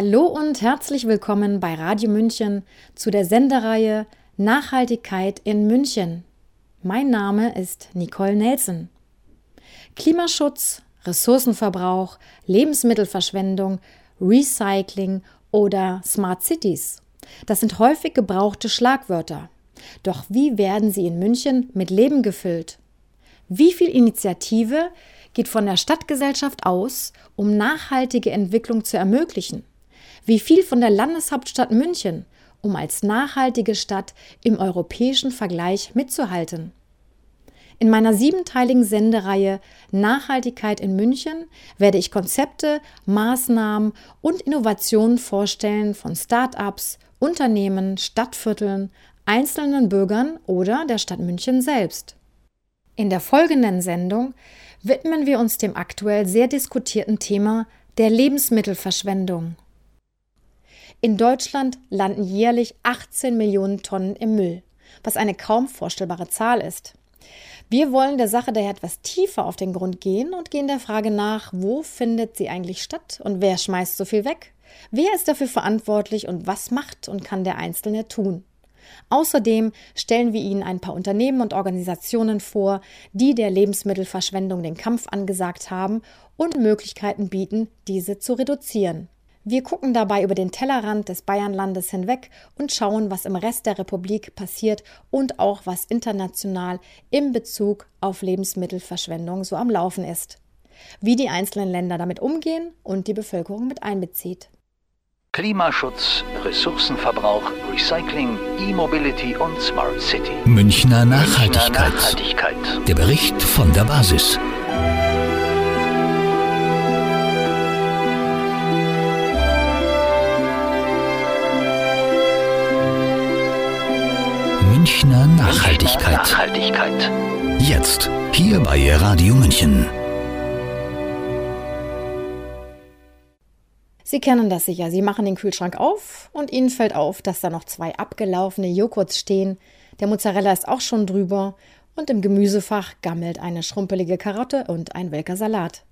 Hallo und herzlich willkommen bei Radio München zu der Sendereihe Nachhaltigkeit in München. Mein Name ist Nicole Nelson. Klimaschutz, Ressourcenverbrauch, Lebensmittelverschwendung, Recycling oder Smart Cities. Das sind häufig gebrauchte Schlagwörter. Doch wie werden sie in München mit Leben gefüllt? Wie viel Initiative geht von der Stadtgesellschaft aus, um nachhaltige Entwicklung zu ermöglichen? Wie viel von der Landeshauptstadt München, um als nachhaltige Stadt im europäischen Vergleich mitzuhalten? In meiner siebenteiligen Sendereihe Nachhaltigkeit in München werde ich Konzepte, Maßnahmen und Innovationen vorstellen von Start-ups, Unternehmen, Stadtvierteln, einzelnen Bürgern oder der Stadt München selbst. In der folgenden Sendung widmen wir uns dem aktuell sehr diskutierten Thema der Lebensmittelverschwendung. In Deutschland landen jährlich 18 Millionen Tonnen im Müll, was eine kaum vorstellbare Zahl ist. Wir wollen der Sache daher etwas tiefer auf den Grund gehen und gehen der Frage nach, wo findet sie eigentlich statt und wer schmeißt so viel weg? Wer ist dafür verantwortlich und was macht und kann der Einzelne tun? Außerdem stellen wir Ihnen ein paar Unternehmen und Organisationen vor, die der Lebensmittelverschwendung den Kampf angesagt haben und Möglichkeiten bieten, diese zu reduzieren. Wir gucken dabei über den Tellerrand des Bayernlandes hinweg und schauen, was im Rest der Republik passiert und auch was international im Bezug auf Lebensmittelverschwendung so am Laufen ist. Wie die einzelnen Länder damit umgehen und die Bevölkerung mit einbezieht. Klimaschutz, Ressourcenverbrauch, Recycling, E-Mobility und Smart City. Münchner Nachhaltigkeit. Münchner Nachhaltigkeit. Der Bericht von der Basis. Münchner Nachhaltigkeit. Nachhaltigkeit. Jetzt, hier bei Radio München. Sie kennen das sicher. Sie machen den Kühlschrank auf und Ihnen fällt auf, dass da noch zwei abgelaufene Joghurts stehen. Der Mozzarella ist auch schon drüber und im Gemüsefach gammelt eine schrumpelige Karotte und ein welker Salat.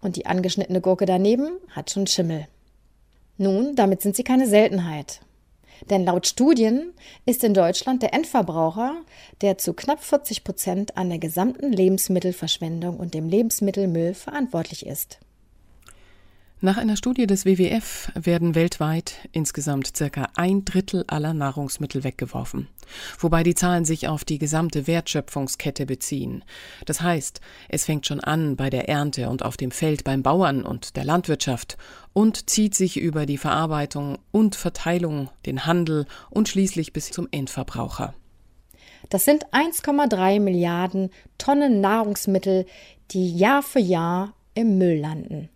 Und die angeschnittene Gurke daneben hat schon Schimmel. Nun, damit sind sie keine Seltenheit. Denn laut Studien ist in Deutschland der Endverbraucher, der zu knapp 40 Prozent an der gesamten Lebensmittelverschwendung und dem Lebensmittelmüll verantwortlich ist. Nach einer Studie des WWF werden weltweit insgesamt circa ein Drittel aller Nahrungsmittel weggeworfen, wobei die Zahlen sich auf die gesamte Wertschöpfungskette beziehen. Das heißt, es fängt schon an bei der Ernte und auf dem Feld beim Bauern und der Landwirtschaft und zieht sich über die Verarbeitung und Verteilung, den Handel und schließlich bis zum Endverbraucher. Das sind 1,3 Milliarden Tonnen Nahrungsmittel, die Jahr für Jahr im Müll landen.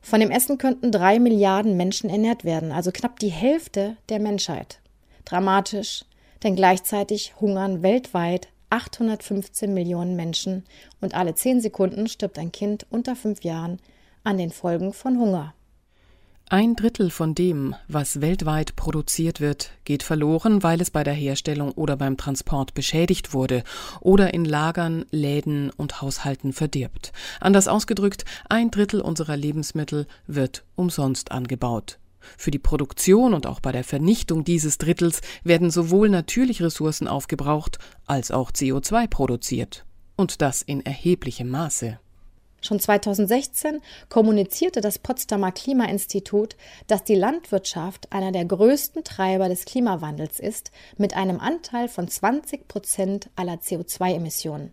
Von dem Essen könnten drei Milliarden Menschen ernährt werden, also knapp die Hälfte der Menschheit. Dramatisch, denn gleichzeitig hungern weltweit 815 Millionen Menschen und alle zehn Sekunden stirbt ein Kind unter fünf Jahren an den Folgen von Hunger. Ein Drittel von dem, was weltweit produziert wird, geht verloren, weil es bei der Herstellung oder beim Transport beschädigt wurde oder in Lagern, Läden und Haushalten verdirbt. Anders ausgedrückt, ein Drittel unserer Lebensmittel wird umsonst angebaut. Für die Produktion und auch bei der Vernichtung dieses Drittels werden sowohl natürlich Ressourcen aufgebraucht als auch CO2 produziert. Und das in erheblichem Maße. Schon 2016 kommunizierte das Potsdamer Klimainstitut, dass die Landwirtschaft einer der größten Treiber des Klimawandels ist, mit einem Anteil von 20 Prozent aller CO2-Emissionen.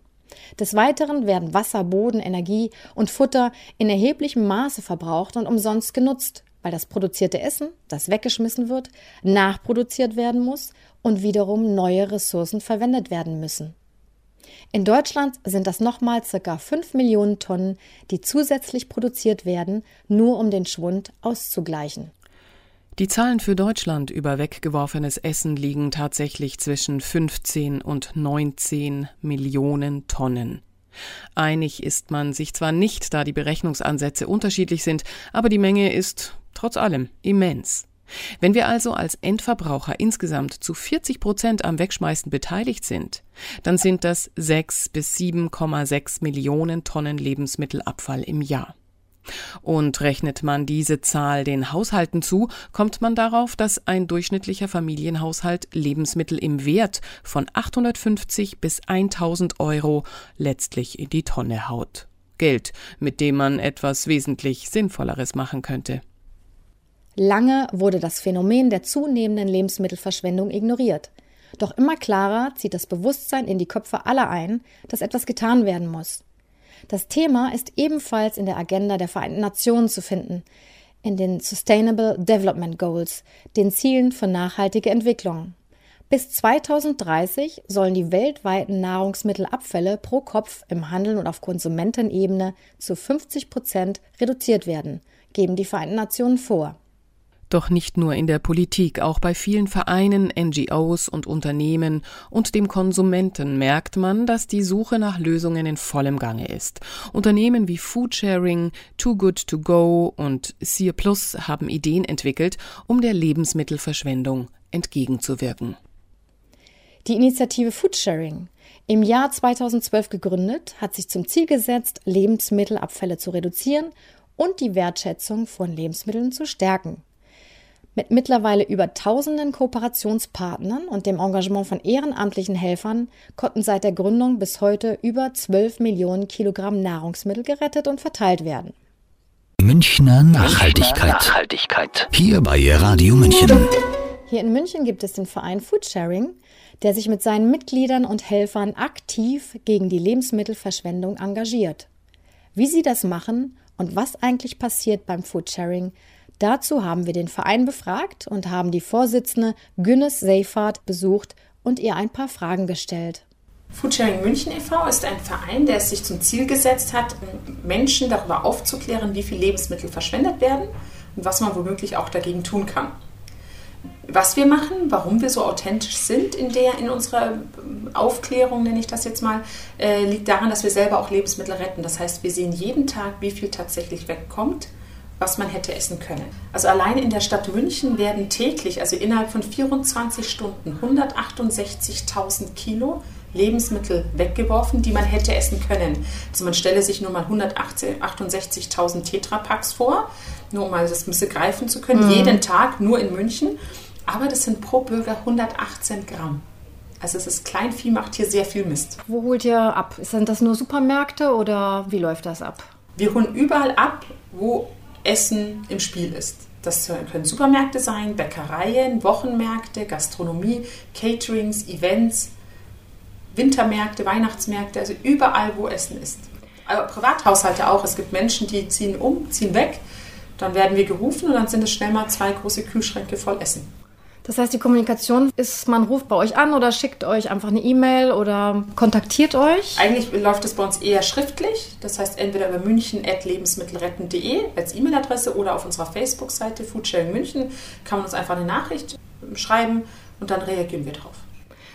Des Weiteren werden Wasser, Boden, Energie und Futter in erheblichem Maße verbraucht und umsonst genutzt, weil das produzierte Essen, das weggeschmissen wird, nachproduziert werden muss und wiederum neue Ressourcen verwendet werden müssen. In Deutschland sind das nochmal ca. 5 Millionen Tonnen, die zusätzlich produziert werden, nur um den Schwund auszugleichen. Die Zahlen für Deutschland über weggeworfenes Essen liegen tatsächlich zwischen 15 und 19 Millionen Tonnen. Einig ist man sich zwar nicht, da die Berechnungsansätze unterschiedlich sind, aber die Menge ist trotz allem immens. Wenn wir also als Endverbraucher insgesamt zu 40 Prozent am Wegschmeißen beteiligt sind, dann sind das 6 bis 7,6 Millionen Tonnen Lebensmittelabfall im Jahr. Und rechnet man diese Zahl den Haushalten zu, kommt man darauf, dass ein durchschnittlicher Familienhaushalt Lebensmittel im Wert von 850 bis 1000 Euro letztlich in die Tonne haut. Geld, mit dem man etwas wesentlich Sinnvolleres machen könnte. Lange wurde das Phänomen der zunehmenden Lebensmittelverschwendung ignoriert. Doch immer klarer zieht das Bewusstsein in die Köpfe aller ein, dass etwas getan werden muss. Das Thema ist ebenfalls in der Agenda der Vereinten Nationen zu finden, in den Sustainable Development Goals, den Zielen für nachhaltige Entwicklung. Bis 2030 sollen die weltweiten Nahrungsmittelabfälle pro Kopf im Handel und auf Konsumentenebene zu 50 Prozent reduziert werden, geben die Vereinten Nationen vor. Doch nicht nur in der Politik, auch bei vielen Vereinen, NGOs und Unternehmen und dem Konsumenten merkt man, dass die Suche nach Lösungen in vollem Gange ist. Unternehmen wie Foodsharing, Too Good To Go und Sear Plus haben Ideen entwickelt, um der Lebensmittelverschwendung entgegenzuwirken. Die Initiative Foodsharing, im Jahr 2012 gegründet, hat sich zum Ziel gesetzt, Lebensmittelabfälle zu reduzieren und die Wertschätzung von Lebensmitteln zu stärken. Mit mittlerweile über tausenden Kooperationspartnern und dem Engagement von ehrenamtlichen Helfern konnten seit der Gründung bis heute über 12 Millionen Kilogramm Nahrungsmittel gerettet und verteilt werden. Münchner Nachhaltigkeit. Nachhaltigkeit. Hier bei Radio München. Hier in München gibt es den Verein Foodsharing, der sich mit seinen Mitgliedern und Helfern aktiv gegen die Lebensmittelverschwendung engagiert. Wie sie das machen und was eigentlich passiert beim Foodsharing, Dazu haben wir den Verein befragt und haben die Vorsitzende Günnes Seifert besucht und ihr ein paar Fragen gestellt. Foodsharing München e.V. ist ein Verein, der es sich zum Ziel gesetzt hat, Menschen darüber aufzuklären, wie viel Lebensmittel verschwendet werden und was man womöglich auch dagegen tun kann. Was wir machen, warum wir so authentisch sind in, der, in unserer Aufklärung, nenne ich das jetzt mal, äh, liegt daran, dass wir selber auch Lebensmittel retten. Das heißt, wir sehen jeden Tag, wie viel tatsächlich wegkommt was man hätte essen können. Also allein in der Stadt München werden täglich, also innerhalb von 24 Stunden, 168.000 Kilo Lebensmittel weggeworfen, die man hätte essen können. Also man stelle sich nur mal 168.000 Tetrapacks vor, nur um mal das ein bisschen greifen zu können, mhm. jeden Tag nur in München. Aber das sind pro Bürger 118 Gramm. Also es ist Kleinvieh macht hier sehr viel Mist. Wo holt ihr ab? Sind das nur Supermärkte oder wie läuft das ab? Wir holen überall ab, wo Essen im Spiel ist. Das können Supermärkte sein, Bäckereien, Wochenmärkte, Gastronomie, Caterings, Events, Wintermärkte, Weihnachtsmärkte, also überall, wo Essen ist. Aber Privathaushalte auch. Es gibt Menschen, die ziehen um, ziehen weg. Dann werden wir gerufen und dann sind es schnell mal zwei große Kühlschränke voll Essen. Das heißt, die Kommunikation ist, man ruft bei euch an oder schickt euch einfach eine E-Mail oder kontaktiert euch? Eigentlich läuft es bei uns eher schriftlich. Das heißt, entweder über münchen.lebensmittelretten.de als E-Mail-Adresse oder auf unserer Facebook-Seite Foodsharing München kann man uns einfach eine Nachricht schreiben und dann reagieren wir drauf.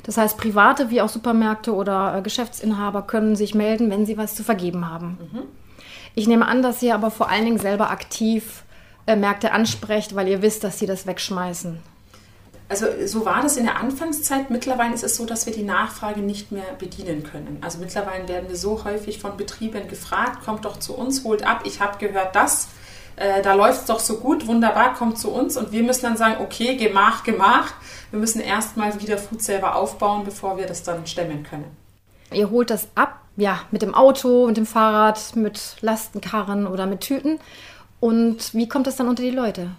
Das heißt, Private wie auch Supermärkte oder äh, Geschäftsinhaber können sich melden, wenn sie was zu vergeben haben. Mhm. Ich nehme an, dass ihr aber vor allen Dingen selber aktiv äh, Märkte ansprecht, weil ihr wisst, dass sie das wegschmeißen. Also so war das in der Anfangszeit. Mittlerweile ist es so, dass wir die Nachfrage nicht mehr bedienen können. Also mittlerweile werden wir so häufig von Betrieben gefragt, kommt doch zu uns, holt ab, ich habe gehört das, äh, da läuft es doch so gut, wunderbar, kommt zu uns. Und wir müssen dann sagen, okay, gemach, gemach. Wir müssen erstmal wieder Food selber aufbauen, bevor wir das dann stemmen können. Ihr holt das ab, ja, mit dem Auto, mit dem Fahrrad, mit Lastenkarren oder mit Tüten. Und wie kommt das dann unter die Leute?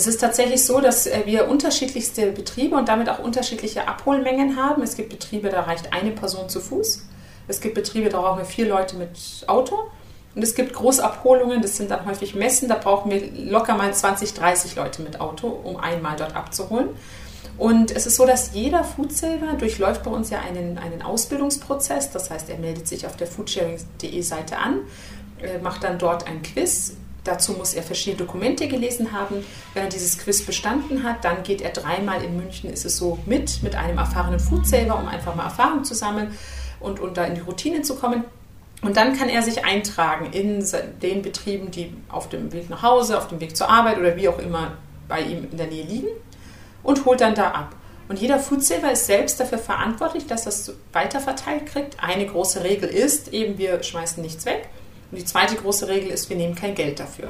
Es ist tatsächlich so, dass äh, wir unterschiedlichste Betriebe und damit auch unterschiedliche Abholmengen haben. Es gibt Betriebe, da reicht eine Person zu Fuß. Es gibt Betriebe, da brauchen wir vier Leute mit Auto. Und es gibt Großabholungen, das sind dann häufig Messen, da brauchen wir locker mal 20, 30 Leute mit Auto, um einmal dort abzuholen. Und es ist so, dass jeder Foodsaver durchläuft bei uns ja einen, einen Ausbildungsprozess. Das heißt, er meldet sich auf der foodsharing.de Seite an, äh, macht dann dort ein Quiz, Dazu muss er verschiedene Dokumente gelesen haben. Wenn er dieses Quiz bestanden hat, dann geht er dreimal in München, ist es so, mit, mit einem erfahrenen Foodsaver, um einfach mal Erfahrung zu sammeln und, und da in die Routine zu kommen. Und dann kann er sich eintragen in den Betrieben, die auf dem Weg nach Hause, auf dem Weg zur Arbeit oder wie auch immer bei ihm in der Nähe liegen und holt dann da ab. Und jeder Foodsaver ist selbst dafür verantwortlich, dass er es weiterverteilt kriegt. Eine große Regel ist eben, wir schmeißen nichts weg. Und die zweite große Regel ist, wir nehmen kein Geld dafür.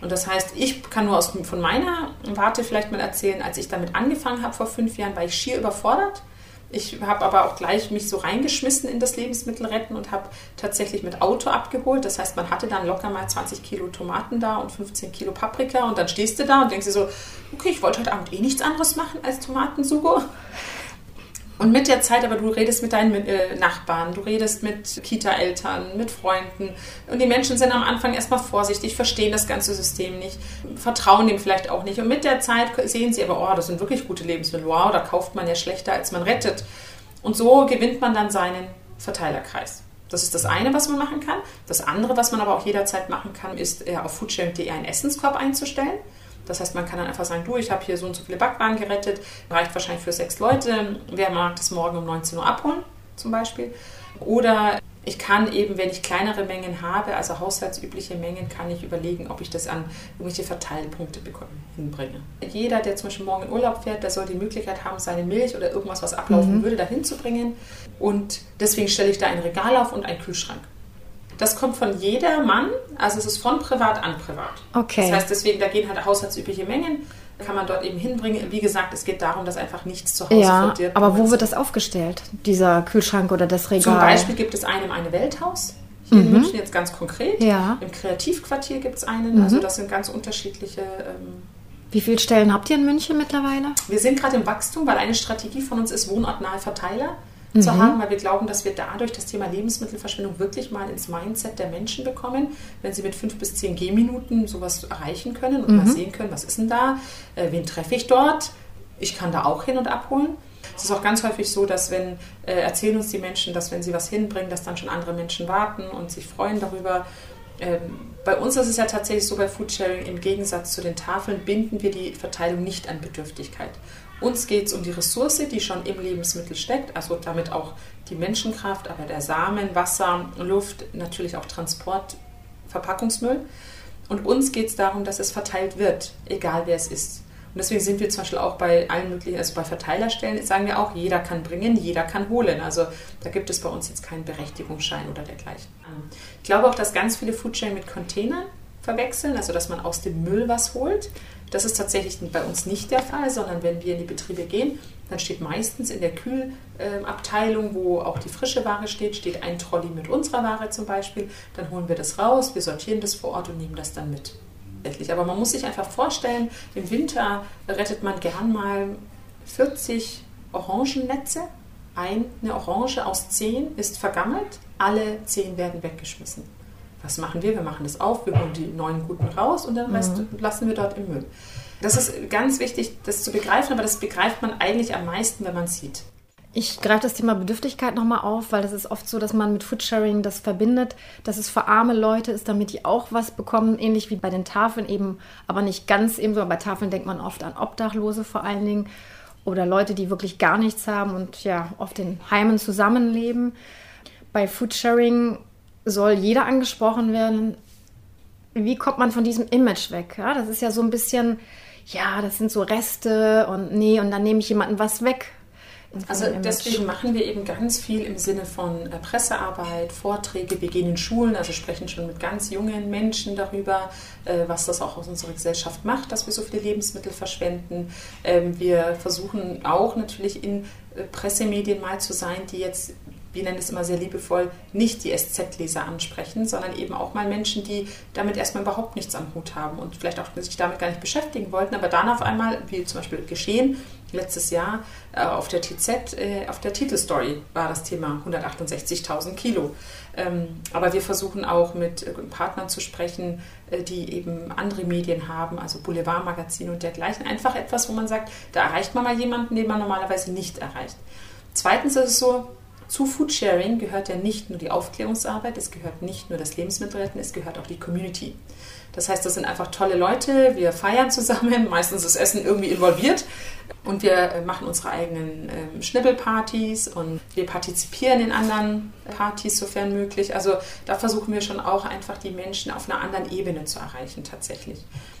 Und das heißt, ich kann nur aus, von meiner Warte vielleicht mal erzählen, als ich damit angefangen habe vor fünf Jahren, war ich schier überfordert. Ich habe aber auch gleich mich so reingeschmissen in das Lebensmittelretten und habe tatsächlich mit Auto abgeholt. Das heißt, man hatte dann locker mal 20 Kilo Tomaten da und 15 Kilo Paprika und dann stehst du da und denkst dir so, okay, ich wollte heute Abend eh nichts anderes machen als Tomatensugo. Und mit der Zeit, aber du redest mit deinen äh, Nachbarn, du redest mit Kita-Eltern, mit Freunden. Und die Menschen sind am Anfang erstmal vorsichtig, verstehen das ganze System nicht, vertrauen dem vielleicht auch nicht. Und mit der Zeit sehen sie aber, oh, das sind wirklich gute Lebensmittel. Wow, da kauft man ja schlechter, als man rettet. Und so gewinnt man dann seinen Verteilerkreis. Das ist das eine, was man machen kann. Das andere, was man aber auch jederzeit machen kann, ist auf foodsharing.de einen Essenskorb einzustellen. Das heißt, man kann dann einfach sagen, du, ich habe hier so und so viele Backwaren gerettet, reicht wahrscheinlich für sechs Leute. Wer mag das morgen um 19 Uhr abholen, zum Beispiel? Oder ich kann eben, wenn ich kleinere Mengen habe, also haushaltsübliche Mengen, kann ich überlegen, ob ich das an irgendwelche Verteilpunkte hinbringe. Jeder, der zum Beispiel morgen in Urlaub fährt, der soll die Möglichkeit haben, seine Milch oder irgendwas, was ablaufen mhm. würde, dahin zu bringen. Und deswegen stelle ich da ein Regal auf und einen Kühlschrank. Das kommt von jedermann, also es ist von privat an privat. Okay. Das heißt, deswegen, da gehen halt haushaltsübliche Mengen, kann man dort eben hinbringen. Wie gesagt, es geht darum, dass einfach nichts zu Hause ja, wird. Aber wo wird das aufgestellt, dieser Kühlschrank oder das Regal? Zum Beispiel gibt es einem eine Welthaus. Hier mhm. in München jetzt ganz konkret. Ja. Im Kreativquartier gibt es einen. Also mhm. Also das sind ganz unterschiedliche. Ähm, wie viele Stellen habt ihr in München mittlerweile? Wir sind gerade im Wachstum, weil eine Strategie von uns ist wohnortnahe Verteiler mhm. zu haben, weil wir glauben, dass wir dadurch das Thema Lebensmittelverschwendung wirklich mal ins Mindset der Menschen bekommen, wenn sie mit fünf bis zehn Gehminuten sowas erreichen können und mhm. mal sehen können, was ist denn da, äh, wen treffe ich dort, ich kann da auch hin und abholen. Es ist auch ganz häufig so, dass wenn, äh, erzählen uns die Menschen, dass wenn sie was hinbringen, dass dann schon andere Menschen warten und sich freuen darüber. Ähm, bei uns ist es ja tatsächlich so bei Foodsharing, im Gegensatz zu den Tafeln binden wir die Verteilung nicht an Bedürftigkeit. Uns geht es um die Ressource, die schon im Lebensmittel steckt, also damit auch die Menschenkraft, aber der Samen, Wasser, Luft, natürlich auch Transport, Verpackungsmüll. Und uns geht es darum, dass es verteilt wird, egal wer es ist. Und deswegen sind wir zum Beispiel auch bei allen möglichen, also bei Verteilerstellen, sagen wir auch, jeder kann bringen, jeder kann holen. Also da gibt es bei uns jetzt keinen Berechtigungsschein oder dergleichen. Ich glaube auch, dass ganz viele Foodsharing mit Containern verwechseln, also dass man aus dem Müll was holt. Das ist tatsächlich bei uns nicht der Fall, sondern wenn wir in die Betriebe gehen, dann steht meistens in der Kühlabteilung, wo auch die frische Ware steht, steht ein Trolley mit unserer Ware zum Beispiel. Dann holen wir das raus, wir sortieren das vor Ort und nehmen das dann mit. Aber man muss sich einfach vorstellen, im Winter rettet man gern mal 40 Orangennetze. Eine Orange aus 10 ist vergammelt, alle 10 werden weggeschmissen was machen wir? Wir machen das auf, wir holen die neuen guten raus und den Rest mhm. lassen wir dort im Müll. Das ist ganz wichtig, das zu begreifen, aber das begreift man eigentlich am meisten, wenn man es sieht. Ich greife das Thema Bedürftigkeit nochmal auf, weil das ist oft so, dass man mit Foodsharing das verbindet, dass es für arme Leute ist, damit die auch was bekommen, ähnlich wie bei den Tafeln eben, aber nicht ganz ebenso. Bei Tafeln denkt man oft an Obdachlose vor allen Dingen oder Leute, die wirklich gar nichts haben und ja oft in Heimen zusammenleben. Bei Foodsharing soll jeder angesprochen werden. Wie kommt man von diesem Image weg? Ja, das ist ja so ein bisschen, ja, das sind so Reste und nee, und dann nehme ich jemanden was weg. Also deswegen machen wir eben ganz viel im Sinne von äh, Pressearbeit, Vorträge. Wir gehen in Schulen, also sprechen schon mit ganz jungen Menschen darüber, äh, was das auch aus unserer Gesellschaft macht, dass wir so viele Lebensmittel verschwenden. Ähm, wir versuchen auch natürlich in äh, Pressemedien mal zu sein, die jetzt wir nennen es immer sehr liebevoll, nicht die SZ-Leser ansprechen, sondern eben auch mal Menschen, die damit erstmal überhaupt nichts am Hut haben und vielleicht auch sich damit gar nicht beschäftigen wollten, aber dann auf einmal, wie zum Beispiel geschehen, letztes Jahr äh, auf der TZ, äh, auf der Titelstory war das Thema 168.000 Kilo. Ähm, aber wir versuchen auch mit äh, Partnern zu sprechen, die eben andere Medien haben, also Boulevardmagazine und dergleichen. Einfach etwas, wo man sagt, da erreicht man mal jemanden, den man normalerweise nicht erreicht. Zweitens ist es so, zu Foodsharing gehört ja nicht nur die Aufklärungsarbeit, es gehört nicht nur das Lebensmittelretten, es gehört auch die Community. Das heißt, das sind einfach tolle Leute, wir feiern zusammen, meistens ist Essen irgendwie involviert und wir äh, machen unsere eigenen ähm, Schnibbelpartys und wir partizipieren in anderen Partys, sofern möglich. Also da versuchen wir schon auch einfach die Menschen auf einer anderen Ebene zu erreichen tatsächlich.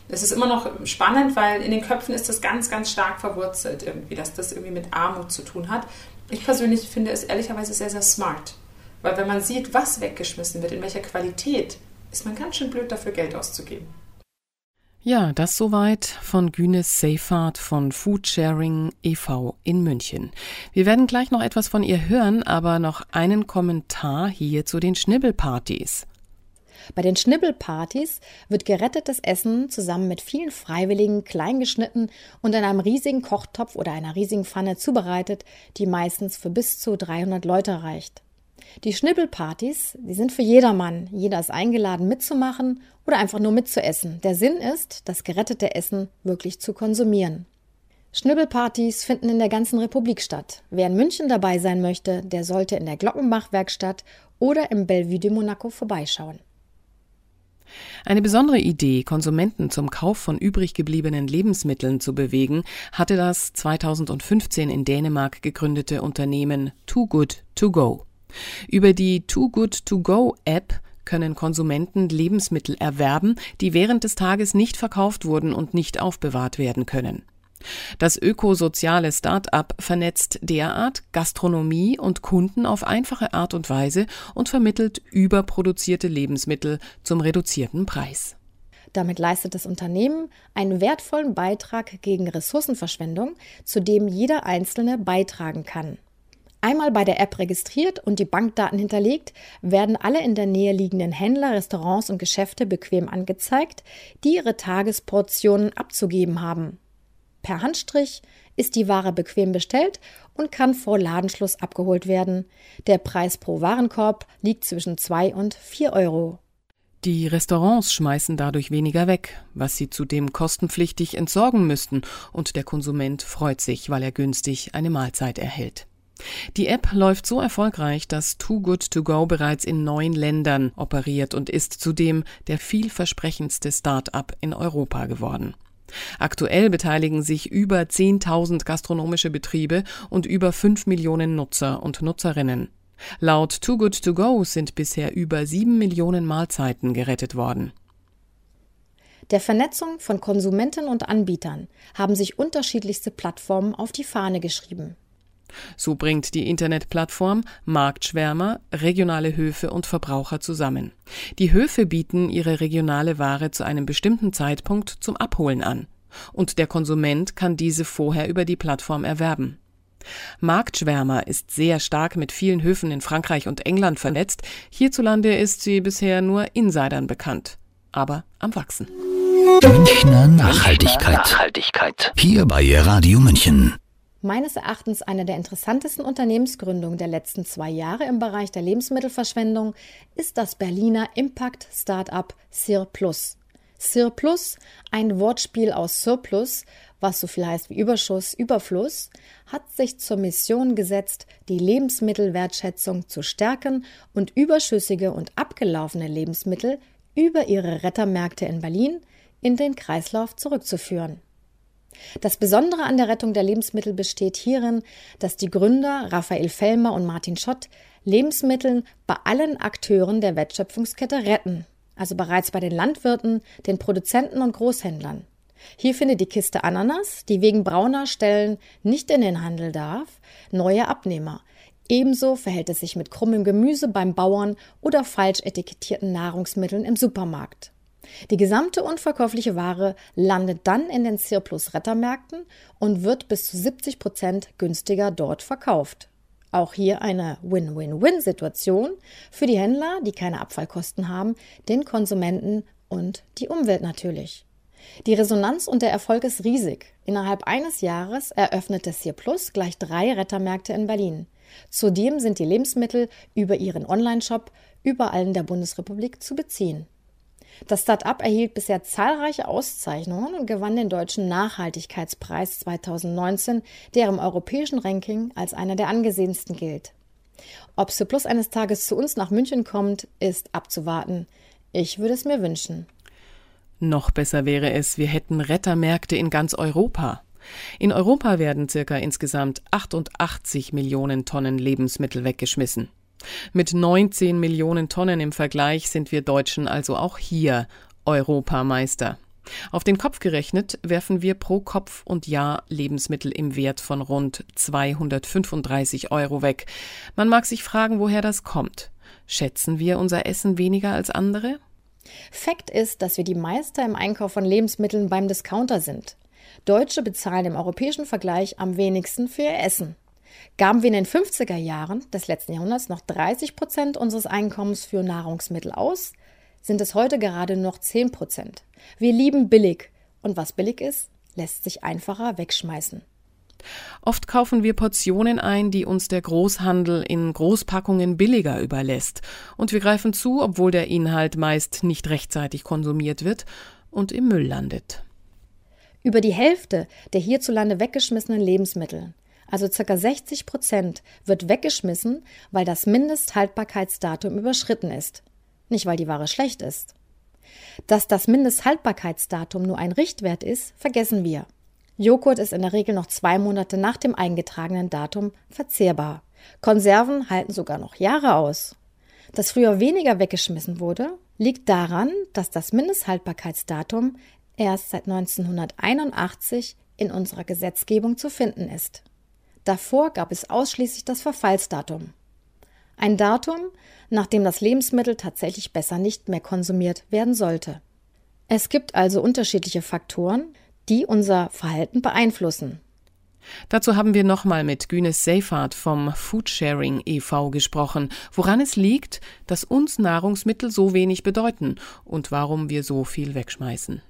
Es ist immer noch spannend, weil in den Köpfen ist das ganz, ganz stark verwurzelt irgendwie, dass das irgendwie mit Armut zu tun hat. Ich persönlich finde es ehrlicherweise sehr, sehr smart, Weil wenn man sieht, was weggeschmissen wird, in welcher Qualität, ist man ganz schön blöd dafür Geld auszugeben. Ja, das soweit von Günes Seifert von Foodsharing e.V. in München. Wir werden gleich noch etwas von ihr hören, aber noch einen Kommentar hier zu den Schnibbelpartys. Bei den Schnibbelpartys wird gerettetes Essen zusammen mit vielen Freiwilligen klein geschnitten und in einem riesigen Kochtopf oder einer riesigen Pfanne zubereitet, die meistens für bis zu 300 Leute reicht. Die Schnibbelpartys, die sind für jedermann. Jeder ist eingeladen mitzumachen oder einfach nur mitzuessen. Der Sinn ist, das gerettete Essen wirklich zu konsumieren. Schnibbelpartys finden in der ganzen Republik statt. Wer in München dabei sein möchte, der sollte in der Glockenbach-Werkstatt oder im Bellevue de Monaco vorbeischauen. Eine besondere Idee, Konsumenten zum Kauf von übrig gebliebenen Lebensmitteln zu bewegen, hatte das 2015 in Dänemark gegründete Unternehmen Too Good To Go. Über die Too Good To Go App können Konsumenten Lebensmittel erwerben, die während des Tages nicht verkauft wurden und nicht aufbewahrt werden können. Das ökosoziale Start-up vernetzt derart Gastronomie und Kunden auf einfache Art und Weise und vermittelt überproduzierte Lebensmittel zum reduzierten Preis. Damit leistet das Unternehmen einen wertvollen Beitrag gegen Ressourcenverschwendung, zu dem jeder Einzelne beitragen kann. Einmal bei der App registriert und die Bankdaten hinterlegt, werden alle in der Nähe liegenden Händler, Restaurants und Geschäfte bequem angezeigt, die ihre Tagesportionen abzugeben haben. Per Handstrich ist die Ware bequem bestellt und kann vor Ladenschluss abgeholt werden. Der Preis pro Warenkorb liegt zwischen 2 und 4 Euro. Die Restaurants schmeißen dadurch weniger weg, was sie zudem kostenpflichtig entsorgen müssten, und der Konsument freut sich, weil er günstig eine Mahlzeit erhält. Die App läuft so erfolgreich, dass Too Good To Go bereits in neun Ländern operiert und ist zudem der vielversprechendste Start-up in Europa geworden. Aktuell beteiligen sich über 10.000 gastronomische Betriebe und über 5 Millionen Nutzer und Nutzerinnen. Laut Too Good To Go sind bisher über 7 Millionen Mahlzeiten gerettet worden. Der Vernetzung von Konsumenten und Anbietern haben sich unterschiedlichste Plattformen auf die Fahne geschrieben. So bringt die Internetplattform Marktschwärmer, regionale Höfe und Verbraucher zusammen. Die Höfe bieten ihre regionale Ware zu einem bestimmten Zeitpunkt zum Abholen an. Und der Konsument kann diese vorher über die Plattform erwerben. Marktschwärmer ist sehr stark mit vielen Höfen in Frankreich und England vernetzt. Hierzulande ist sie bisher nur Insidern bekannt, aber am Wachsen. Münchner Nachhaltigkeit. Nachhaltigkeit. Hier bei Radio München meines Erachtens eine der interessantesten Unternehmensgründungen der letzten zwei Jahre im Bereich der Lebensmittelverschwendung ist das Berliner Impact Startup Cirplus. Cirplus, ein Wortspiel aus Surplus, was so viel heißt wie Überschuss, Überfluss, hat sich zur Mission gesetzt, die Lebensmittelwertschätzung zu stärken und überschüssige und abgelaufene Lebensmittel über ihre Rettermärkte in Berlin in den Kreislauf zurückzuführen. Das Besondere an der Rettung der Lebensmittel besteht hierin, dass die Gründer Raphael Fellmer und Martin Schott Lebensmittel bei allen Akteuren der Wertschöpfungskette retten, also bereits bei den Landwirten, den Produzenten und Großhändlern. Hier findet die Kiste Ananas, die wegen brauner Stellen nicht in den Handel darf, neue Abnehmer. Ebenso verhält es sich mit krummem Gemüse beim Bauern oder falsch etikettierten Nahrungsmitteln im Supermarkt. Die gesamte unverkäufliche Ware landet dann in den Cirplus Rettermärkten und wird bis zu 70 Prozent günstiger dort verkauft. Auch hier eine Win-Win-Win-Situation für die Händler, die keine Abfallkosten haben, den Konsumenten und die Umwelt natürlich. Die Resonanz und der Erfolg ist riesig. Innerhalb eines Jahres eröffnete Cirplus gleich drei Rettermärkte in Berlin. Zudem sind die Lebensmittel über ihren Onlineshop überall in der Bundesrepublik zu beziehen. Das Start-up erhielt bisher zahlreiche Auszeichnungen und gewann den Deutschen Nachhaltigkeitspreis 2019, der im europäischen Ranking als einer der angesehensten gilt. Ob Plus eines Tages zu uns nach München kommt, ist abzuwarten. Ich würde es mir wünschen. Noch besser wäre es, wir hätten Rettermärkte in ganz Europa. In Europa werden circa insgesamt 88 Millionen Tonnen Lebensmittel weggeschmissen. Mit 19 Millionen Tonnen im Vergleich sind wir Deutschen also auch hier Europameister. Auf den Kopf gerechnet werfen wir pro Kopf und Jahr Lebensmittel im Wert von rund 235 Euro weg. Man mag sich fragen, woher das kommt. Schätzen wir unser Essen weniger als andere? Fakt ist, dass wir die Meister im Einkauf von Lebensmitteln beim Discounter sind. Deutsche bezahlen im europäischen Vergleich am wenigsten für ihr Essen. Gaben wir in den 50er Jahren des letzten Jahrhunderts noch 30 Prozent unseres Einkommens für Nahrungsmittel aus, sind es heute gerade noch 10 Prozent. Wir lieben billig. Und was billig ist, lässt sich einfacher wegschmeißen. Oft kaufen wir Portionen ein, die uns der Großhandel in Großpackungen billiger überlässt. Und wir greifen zu, obwohl der Inhalt meist nicht rechtzeitig konsumiert wird und im Müll landet. Über die Hälfte der hierzulande weggeschmissenen Lebensmittel, also ca. 60 Prozent, wird weggeschmissen, weil das Mindesthaltbarkeitsdatum überschritten ist, nicht weil die Ware schlecht ist. Dass das Mindesthaltbarkeitsdatum nur ein Richtwert ist, vergessen wir. Joghurt ist in der Regel noch zwei Monate nach dem eingetragenen Datum verzehrbar. Konserven halten sogar noch Jahre aus. Dass früher weniger weggeschmissen wurde, liegt daran, dass das Mindesthaltbarkeitsdatum erst seit 1981 in unserer Gesetzgebung zu finden ist. Davor gab es ausschließlich das Verfallsdatum. Ein Datum, nach dem das Lebensmittel tatsächlich besser nicht mehr konsumiert werden sollte. Es gibt also unterschiedliche Faktoren, die unser Verhalten beeinflussen. Dazu haben wir nochmal mit Günes Seifert vom Foodsharing e.V. gesprochen, woran es liegt, dass uns Nahrungsmittel so wenig bedeuten und warum wir so viel wegschmeißen.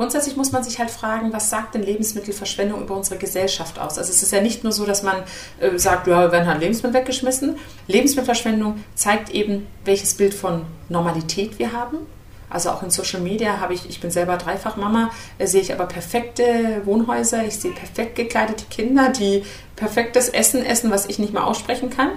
Grundsätzlich muss man sich halt fragen, was sagt denn Lebensmittelverschwendung über unsere Gesellschaft aus? Also es ist ja nicht nur so, dass man äh, sagt, ja, wir werden halt Lebensmittel weggeschmissen. Lebensmittelverschwendung zeigt eben, welches Bild von Normalität wir haben. Also auch in Social Media habe ich, ich bin selber Dreifachmama, äh, sehe ich aber perfekte Wohnhäuser, ich sehe perfekt gekleidete Kinder, die perfektes Essen essen, was ich nicht mal aussprechen kann.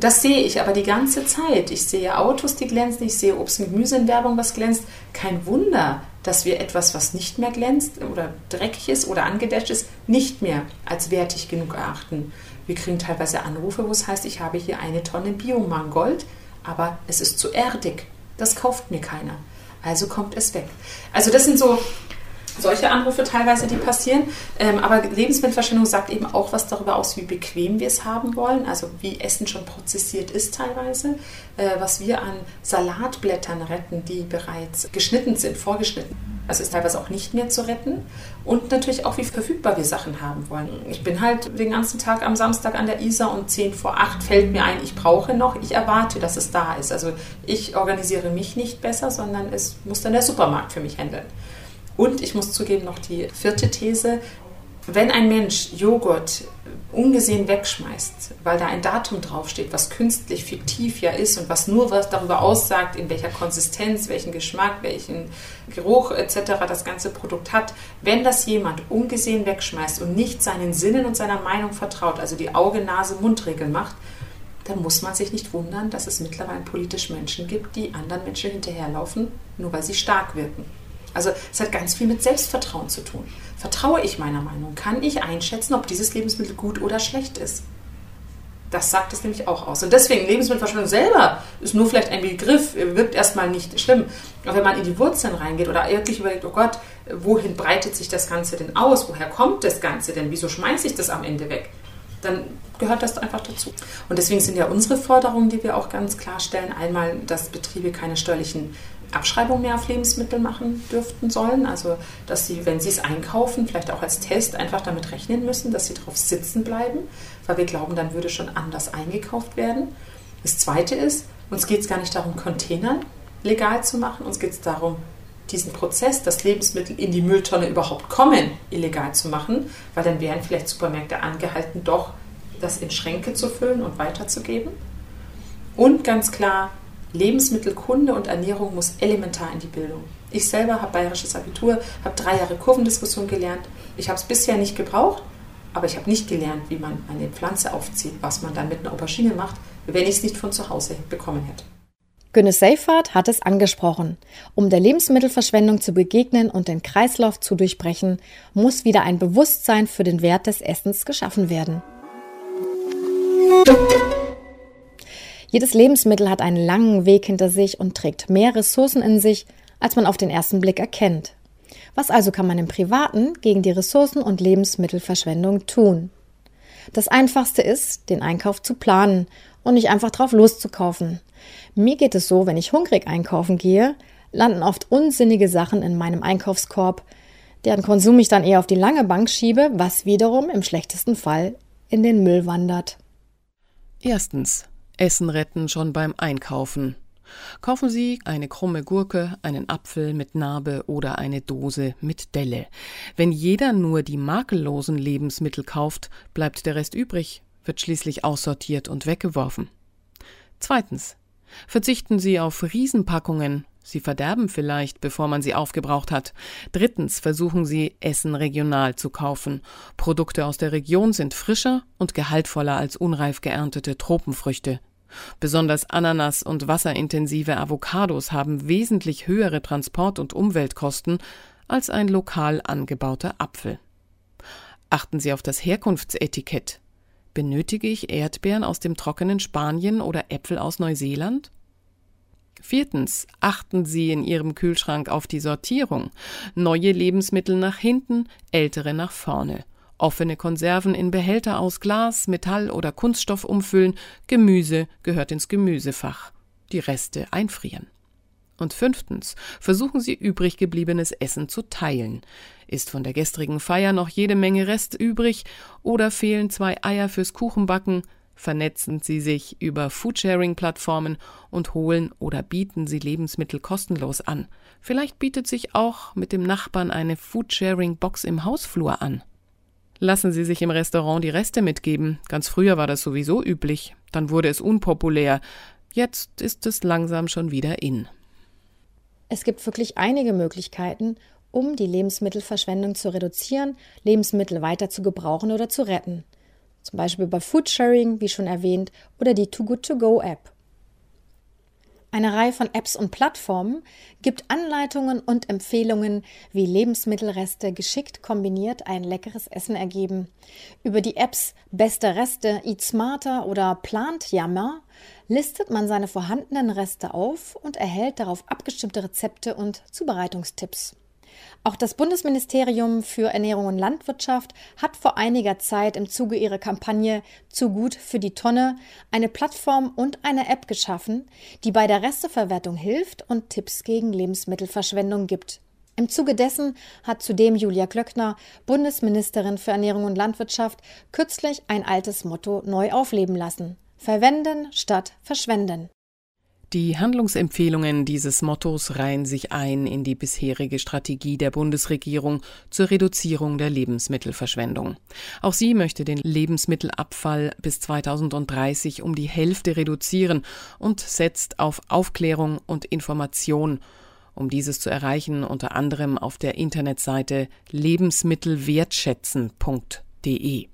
Das sehe ich aber die ganze Zeit. Ich sehe Autos, die glänzen, ich sehe Obst und Gemüse in Werbung, was glänzt. Kein Wunder, dass wir etwas, was nicht mehr glänzt oder dreckig ist oder angedetscht ist, nicht mehr als wertig genug erachten. Wir kriegen teilweise Anrufe, wo es heißt, ich habe hier eine Tonne Biomangold, aber es ist zu erdig. Das kauft mir keiner. Also kommt es weg. Also das sind so solche Anrufe teilweise, die passieren. Ähm, aber Lebensmittelverschwendung sagt eben auch was darüber aus, wie bequem wir es haben wollen, also wie Essen schon prozessiert ist teilweise, äh, was wir an Salatblättern retten, die bereits geschnitten sind, vorgeschnitten. Also ist teilweise auch nicht mehr zu retten. Und natürlich auch, wie verfügbar wir Sachen haben wollen. Ich bin halt den ganzen Tag am Samstag an der Isar und 10 vor 8 fällt mir ein, ich brauche noch, ich erwarte, dass es da ist. Also ich organisiere mich nicht besser, sondern es muss dann der Supermarkt für mich handeln. Und ich muss zugeben, noch die vierte These, wenn ein Mensch Joghurt ungesehen wegschmeißt, weil da ein Datum draufsteht, was künstlich fiktiv ja ist und was nur was darüber aussagt, in welcher Konsistenz, welchen Geschmack, welchen Geruch etc. das ganze Produkt hat, wenn das jemand ungesehen wegschmeißt und nicht seinen Sinnen und seiner Meinung vertraut, also die Auge-Nase-Mund-Regel macht, dann muss man sich nicht wundern, dass es mittlerweile politisch Menschen gibt, die anderen Menschen hinterherlaufen, nur weil sie stark wirken. Also es hat ganz viel mit Selbstvertrauen zu tun. Vertraue ich meiner Meinung? Kann ich einschätzen, ob dieses Lebensmittel gut oder schlecht ist? Das sagt es nämlich auch aus. Und deswegen, Lebensmittelverschwendung selber ist nur vielleicht ein Begriff, wirkt erstmal nicht schlimm. Aber wenn man in die Wurzeln reingeht oder wirklich überlegt, oh Gott, wohin breitet sich das Ganze denn aus? Woher kommt das Ganze denn? Wieso schmeiße ich das am Ende weg? Dann gehört das einfach dazu. Und deswegen sind ja unsere Forderungen, die wir auch ganz klar stellen, einmal, dass Betriebe keine steuerlichen Abschreibung mehr auf Lebensmittel machen dürften sollen. Also, dass sie, wenn sie es einkaufen, vielleicht auch als Test einfach damit rechnen müssen, dass sie drauf sitzen bleiben, weil wir glauben, dann würde schon anders eingekauft werden. Das Zweite ist, uns geht es gar nicht darum, Container legal zu machen. Uns geht es darum, diesen Prozess, dass Lebensmittel in die Mülltonne überhaupt kommen, illegal zu machen, weil dann wären vielleicht Supermärkte angehalten, doch das in Schränke zu füllen und weiterzugeben. Und ganz klar, Lebensmittelkunde und Ernährung muss elementar in die Bildung. Ich selber habe bayerisches Abitur, habe drei Jahre Kurvendiskussion gelernt. Ich habe es bisher nicht gebraucht, aber ich habe nicht gelernt, wie man eine Pflanze aufzieht, was man dann mit einer Aubergine macht, wenn ich es nicht von zu Hause bekommen hätte. Günnes Seifert hat es angesprochen. Um der Lebensmittelverschwendung zu begegnen und den Kreislauf zu durchbrechen, muss wieder ein Bewusstsein für den Wert des Essens geschaffen werden. Jedes Lebensmittel hat einen langen Weg hinter sich und trägt mehr Ressourcen in sich, als man auf den ersten Blick erkennt. Was also kann man im Privaten gegen die Ressourcen- und Lebensmittelverschwendung tun? Das Einfachste ist, den Einkauf zu planen und nicht einfach drauf loszukaufen. Mir geht es so, wenn ich hungrig einkaufen gehe, landen oft unsinnige Sachen in meinem Einkaufskorb, deren Konsum ich dann eher auf die lange Bank schiebe, was wiederum im schlechtesten Fall in den Müll wandert. Erstens. Essen retten schon beim Einkaufen. Kaufen Sie eine krumme Gurke, einen Apfel mit Narbe oder eine Dose mit Delle. Wenn jeder nur die makellosen Lebensmittel kauft, bleibt der Rest übrig, wird schließlich aussortiert und weggeworfen. Zweitens. Verzichten Sie auf Riesenpackungen. Sie verderben vielleicht, bevor man sie aufgebraucht hat. Drittens versuchen Sie, Essen regional zu kaufen. Produkte aus der Region sind frischer und gehaltvoller als unreif geerntete Tropenfrüchte. Besonders Ananas und wasserintensive Avocados haben wesentlich höhere Transport- und Umweltkosten als ein lokal angebauter Apfel. Achten Sie auf das Herkunftsetikett. Benötige ich Erdbeeren aus dem trockenen Spanien oder Äpfel aus Neuseeland? Viertens. Achten Sie in Ihrem Kühlschrank auf die Sortierung. Neue Lebensmittel nach hinten, ältere nach vorne. Offene Konserven in Behälter aus Glas, Metall oder Kunststoff umfüllen, Gemüse gehört ins Gemüsefach. Die Reste einfrieren. Und fünftens, versuchen Sie übrig gebliebenes Essen zu teilen. Ist von der gestrigen Feier noch jede Menge Rest übrig oder fehlen zwei Eier fürs Kuchenbacken, vernetzen Sie sich über Foodsharing-Plattformen und holen oder bieten Sie Lebensmittel kostenlos an. Vielleicht bietet sich auch mit dem Nachbarn eine Foodsharing-Box im Hausflur an. Lassen Sie sich im Restaurant die Reste mitgeben. Ganz früher war das sowieso üblich. Dann wurde es unpopulär. Jetzt ist es langsam schon wieder in. Es gibt wirklich einige Möglichkeiten, um die Lebensmittelverschwendung zu reduzieren, Lebensmittel weiter zu gebrauchen oder zu retten. Zum Beispiel bei Foodsharing, wie schon erwähnt, oder die Too Good To Go App. Eine Reihe von Apps und Plattformen gibt Anleitungen und Empfehlungen, wie Lebensmittelreste geschickt kombiniert ein leckeres Essen ergeben. Über die Apps Beste Reste, Eat Smarter oder Plant Jammer listet man seine vorhandenen Reste auf und erhält darauf abgestimmte Rezepte und Zubereitungstipps. Auch das Bundesministerium für Ernährung und Landwirtschaft hat vor einiger Zeit im Zuge ihrer Kampagne Zu gut für die Tonne eine Plattform und eine App geschaffen, die bei der Resteverwertung hilft und Tipps gegen Lebensmittelverschwendung gibt. Im Zuge dessen hat zudem Julia Klöckner, Bundesministerin für Ernährung und Landwirtschaft, kürzlich ein altes Motto neu aufleben lassen. Verwenden statt verschwenden. Die Handlungsempfehlungen dieses Mottos reihen sich ein in die bisherige Strategie der Bundesregierung zur Reduzierung der Lebensmittelverschwendung. Auch sie möchte den Lebensmittelabfall bis 2030 um die Hälfte reduzieren und setzt auf Aufklärung und Information. Um dieses zu erreichen, unter anderem auf der Internetseite lebensmittelwertschätzen.de.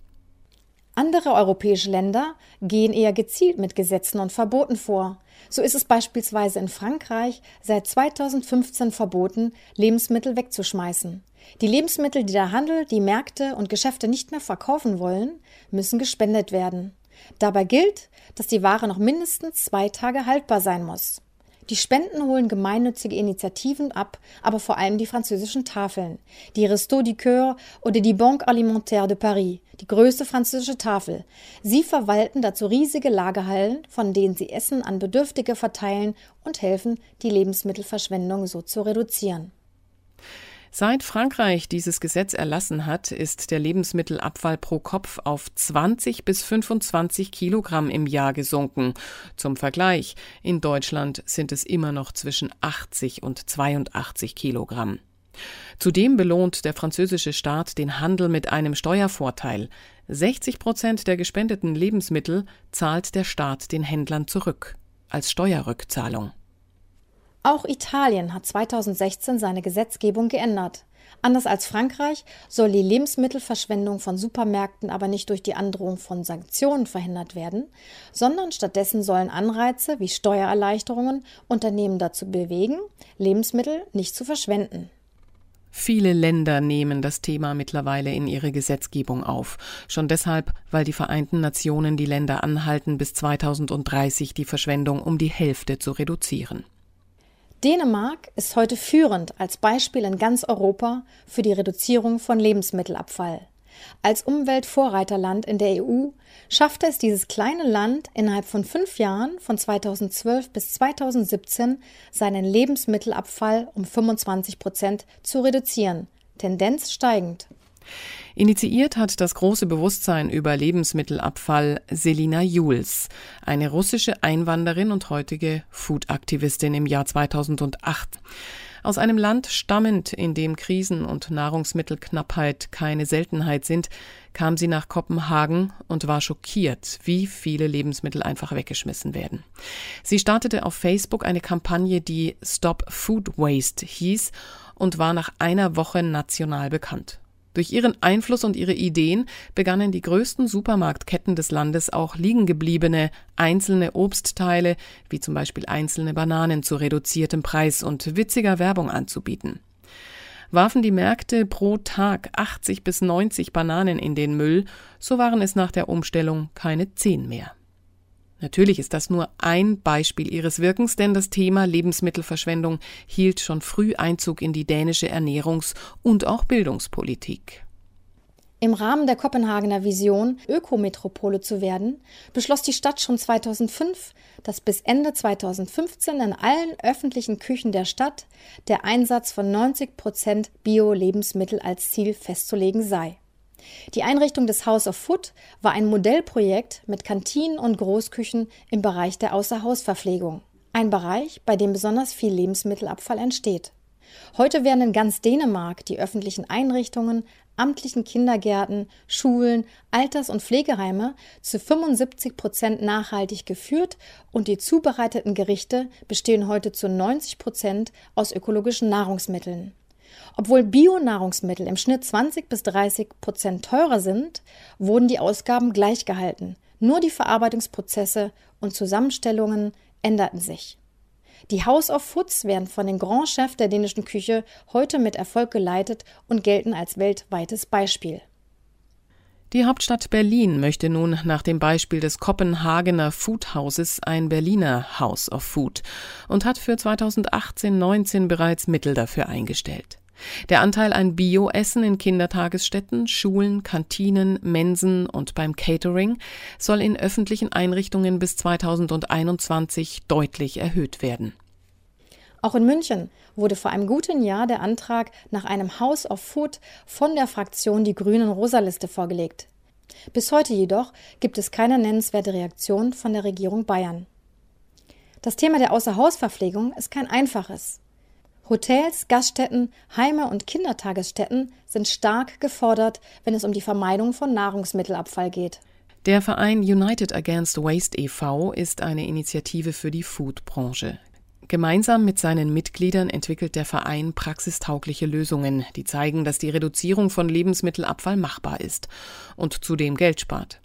Andere europäische Länder gehen eher gezielt mit Gesetzen und Verboten vor. So ist es beispielsweise in Frankreich seit 2015 verboten, Lebensmittel wegzuschmeißen. Die Lebensmittel, die der Handel, die Märkte und Geschäfte nicht mehr verkaufen wollen, müssen gespendet werden. Dabei gilt, dass die Ware noch mindestens zwei Tage haltbar sein muss. Die Spenden holen gemeinnützige Initiativen ab, aber vor allem die französischen Tafeln. Die Restos du Coeur oder die Banque Alimentaire de Paris, die größte französische Tafel. Sie verwalten dazu riesige Lagerhallen, von denen sie Essen an Bedürftige verteilen und helfen, die Lebensmittelverschwendung so zu reduzieren. Seit Frankreich dieses Gesetz erlassen hat, ist der Lebensmittelabfall pro Kopf auf 20 bis 25 Kilogramm im Jahr gesunken. Zum Vergleich, in Deutschland sind es immer noch zwischen 80 und 82 Kilogramm. Zudem belohnt der französische Staat den Handel mit einem Steuervorteil. 60 Prozent der gespendeten Lebensmittel zahlt der Staat den Händlern zurück als Steuerrückzahlung. Auch Italien hat 2016 seine Gesetzgebung geändert. Anders als Frankreich soll die Lebensmittelverschwendung von Supermärkten aber nicht durch die Androhung von Sanktionen verhindert werden, sondern stattdessen sollen Anreize wie Steuererleichterungen Unternehmen dazu bewegen, Lebensmittel nicht zu verschwenden. Viele Länder nehmen das Thema mittlerweile in ihre Gesetzgebung auf. Schon deshalb, weil die Vereinten Nationen die Länder anhalten, bis 2030 die Verschwendung um die Hälfte zu reduzieren. Dänemark ist heute führend als Beispiel in ganz Europa für die Reduzierung von Lebensmittelabfall. Als Umweltvorreiterland in der EU schaffte es dieses kleine Land innerhalb von fünf Jahren von 2012 bis 2017 seinen Lebensmittelabfall um 25 Prozent zu reduzieren, Tendenz steigend. Initiiert hat das große Bewusstsein über Lebensmittelabfall Selina Jules, eine russische Einwanderin und heutige Food-Aktivistin im Jahr 2008. Aus einem Land stammend, in dem Krisen und Nahrungsmittelknappheit keine Seltenheit sind, kam sie nach Kopenhagen und war schockiert, wie viele Lebensmittel einfach weggeschmissen werden. Sie startete auf Facebook eine Kampagne, die Stop Food Waste hieß und war nach einer Woche national bekannt. Durch ihren Einfluss und ihre Ideen begannen die größten Supermarktketten des Landes auch liegengebliebene einzelne Obstteile, wie zum Beispiel einzelne Bananen zu reduziertem Preis und witziger Werbung anzubieten. Warfen die Märkte pro Tag 80 bis 90 Bananen in den Müll, so waren es nach der Umstellung keine zehn mehr. Natürlich ist das nur ein Beispiel ihres Wirkens, denn das Thema Lebensmittelverschwendung hielt schon früh Einzug in die dänische Ernährungs- und auch Bildungspolitik. Im Rahmen der Kopenhagener Vision, Ökometropole zu werden, beschloss die Stadt schon 2005, dass bis Ende 2015 in allen öffentlichen Küchen der Stadt der Einsatz von 90 Prozent Bio-Lebensmittel als Ziel festzulegen sei. Die Einrichtung des House of Food war ein Modellprojekt mit Kantinen und Großküchen im Bereich der Außerhausverpflegung. Ein Bereich, bei dem besonders viel Lebensmittelabfall entsteht. Heute werden in ganz Dänemark die öffentlichen Einrichtungen, amtlichen Kindergärten, Schulen, Alters- und Pflegeheime zu 75 Prozent nachhaltig geführt und die zubereiteten Gerichte bestehen heute zu 90 Prozent aus ökologischen Nahrungsmitteln. Obwohl Bionahrungsmittel im Schnitt 20 bis 30 Prozent teurer sind, wurden die Ausgaben gleich gehalten. Nur die Verarbeitungsprozesse und Zusammenstellungen änderten sich. Die House of Foods werden von den Grand Chefs der dänischen Küche heute mit Erfolg geleitet und gelten als weltweites Beispiel. Die Hauptstadt Berlin möchte nun nach dem Beispiel des Kopenhagener Foodhauses ein Berliner House of Food und hat für 2018-19 bereits Mittel dafür eingestellt. Der Anteil an Bio-Essen in Kindertagesstätten, Schulen, Kantinen, Mensen und beim Catering soll in öffentlichen Einrichtungen bis 2021 deutlich erhöht werden. Auch in München wurde vor einem guten Jahr der Antrag nach einem House of Food von der Fraktion Die Grünen Rosaliste vorgelegt. Bis heute jedoch gibt es keine nennenswerte Reaktion von der Regierung Bayern. Das Thema der Außerhausverpflegung ist kein einfaches. Hotels, Gaststätten, Heime und Kindertagesstätten sind stark gefordert, wenn es um die Vermeidung von Nahrungsmittelabfall geht. Der Verein United Against Waste e.V. ist eine Initiative für die Foodbranche. Gemeinsam mit seinen Mitgliedern entwickelt der Verein praxistaugliche Lösungen, die zeigen, dass die Reduzierung von Lebensmittelabfall machbar ist und zudem Geld spart.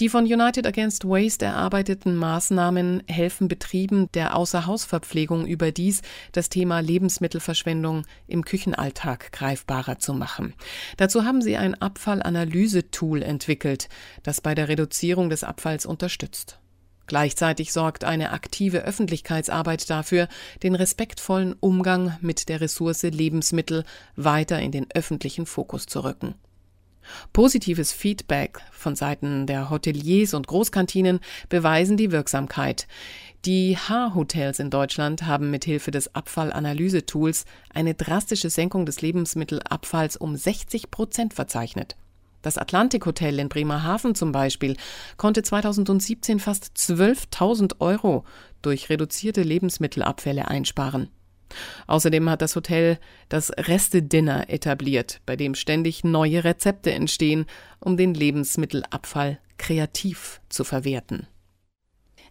Die von United Against Waste erarbeiteten Maßnahmen helfen Betrieben der Außerhausverpflegung überdies, das Thema Lebensmittelverschwendung im Küchenalltag greifbarer zu machen. Dazu haben sie ein Abfallanalyse-Tool entwickelt, das bei der Reduzierung des Abfalls unterstützt. Gleichzeitig sorgt eine aktive Öffentlichkeitsarbeit dafür, den respektvollen Umgang mit der Ressource Lebensmittel weiter in den öffentlichen Fokus zu rücken. Positives Feedback von Seiten der Hoteliers und Großkantinen beweisen die Wirksamkeit. Die H-Hotels in Deutschland haben mithilfe des Abfallanalyse-Tools eine drastische Senkung des Lebensmittelabfalls um 60 Prozent verzeichnet. Das Atlantik Hotel in Bremerhaven zum Beispiel konnte 2017 fast 12.000 Euro durch reduzierte Lebensmittelabfälle einsparen. Außerdem hat das Hotel das Reste-Dinner etabliert, bei dem ständig neue Rezepte entstehen, um den Lebensmittelabfall kreativ zu verwerten.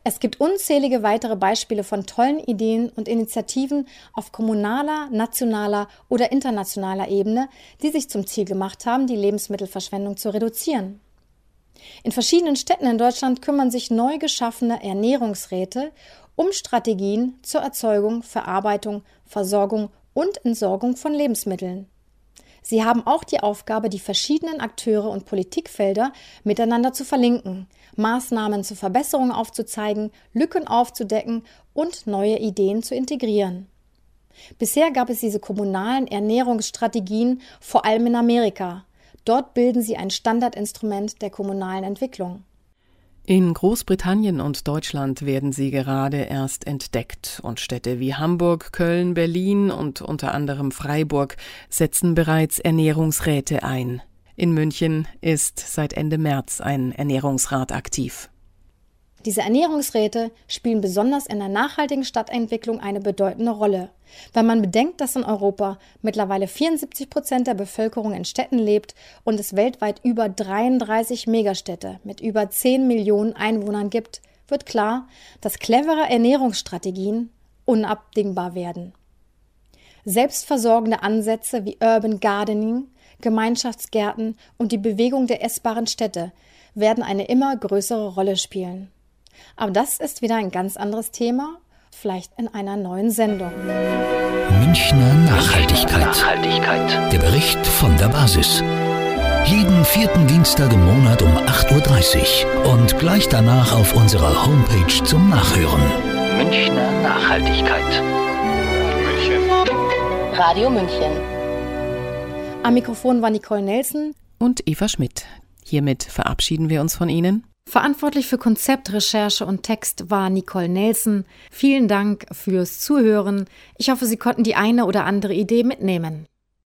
Es gibt unzählige weitere Beispiele von tollen Ideen und Initiativen auf kommunaler, nationaler oder internationaler Ebene, die sich zum Ziel gemacht haben, die Lebensmittelverschwendung zu reduzieren. In verschiedenen Städten in Deutschland kümmern sich neu geschaffene Ernährungsräte um Strategien zur Erzeugung, Verarbeitung, Versorgung und Entsorgung von Lebensmitteln. Sie haben auch die Aufgabe, die verschiedenen Akteure und Politikfelder miteinander zu verlinken, Maßnahmen zur Verbesserung aufzuzeigen, Lücken aufzudecken und neue Ideen zu integrieren. Bisher gab es diese kommunalen Ernährungsstrategien vor allem in Amerika. Dort bilden sie ein Standardinstrument der kommunalen Entwicklung. In Großbritannien und Deutschland werden sie gerade erst entdeckt und Städte wie Hamburg, Köln, Berlin und unter anderem Freiburg setzen bereits Ernährungsräte ein. In München ist seit Ende März ein Ernährungsrat aktiv. Diese Ernährungsräte spielen besonders in der nachhaltigen Stadtentwicklung eine bedeutende Rolle. Wenn man bedenkt, dass in Europa mittlerweile 74 Prozent der Bevölkerung in Städten lebt und es weltweit über 33 Megastädte mit über 10 Millionen Einwohnern gibt, wird klar, dass clevere Ernährungsstrategien unabdingbar werden. Selbstversorgende Ansätze wie Urban Gardening, Gemeinschaftsgärten und die Bewegung der essbaren Städte werden eine immer größere Rolle spielen. Aber das ist wieder ein ganz anderes Thema, vielleicht in einer neuen Sendung. Münchner Nachhaltigkeit. Nachhaltigkeit. Der Bericht von der Basis. Jeden vierten Dienstag im Monat um 8.30 Uhr und gleich danach auf unserer Homepage zum Nachhören. Münchner Nachhaltigkeit. München. Radio München. Am Mikrofon war Nicole Nelson und Eva Schmidt. Hiermit verabschieden wir uns von Ihnen. Verantwortlich für Konzept, Recherche und Text war Nicole Nelson. Vielen Dank fürs Zuhören. Ich hoffe, Sie konnten die eine oder andere Idee mitnehmen.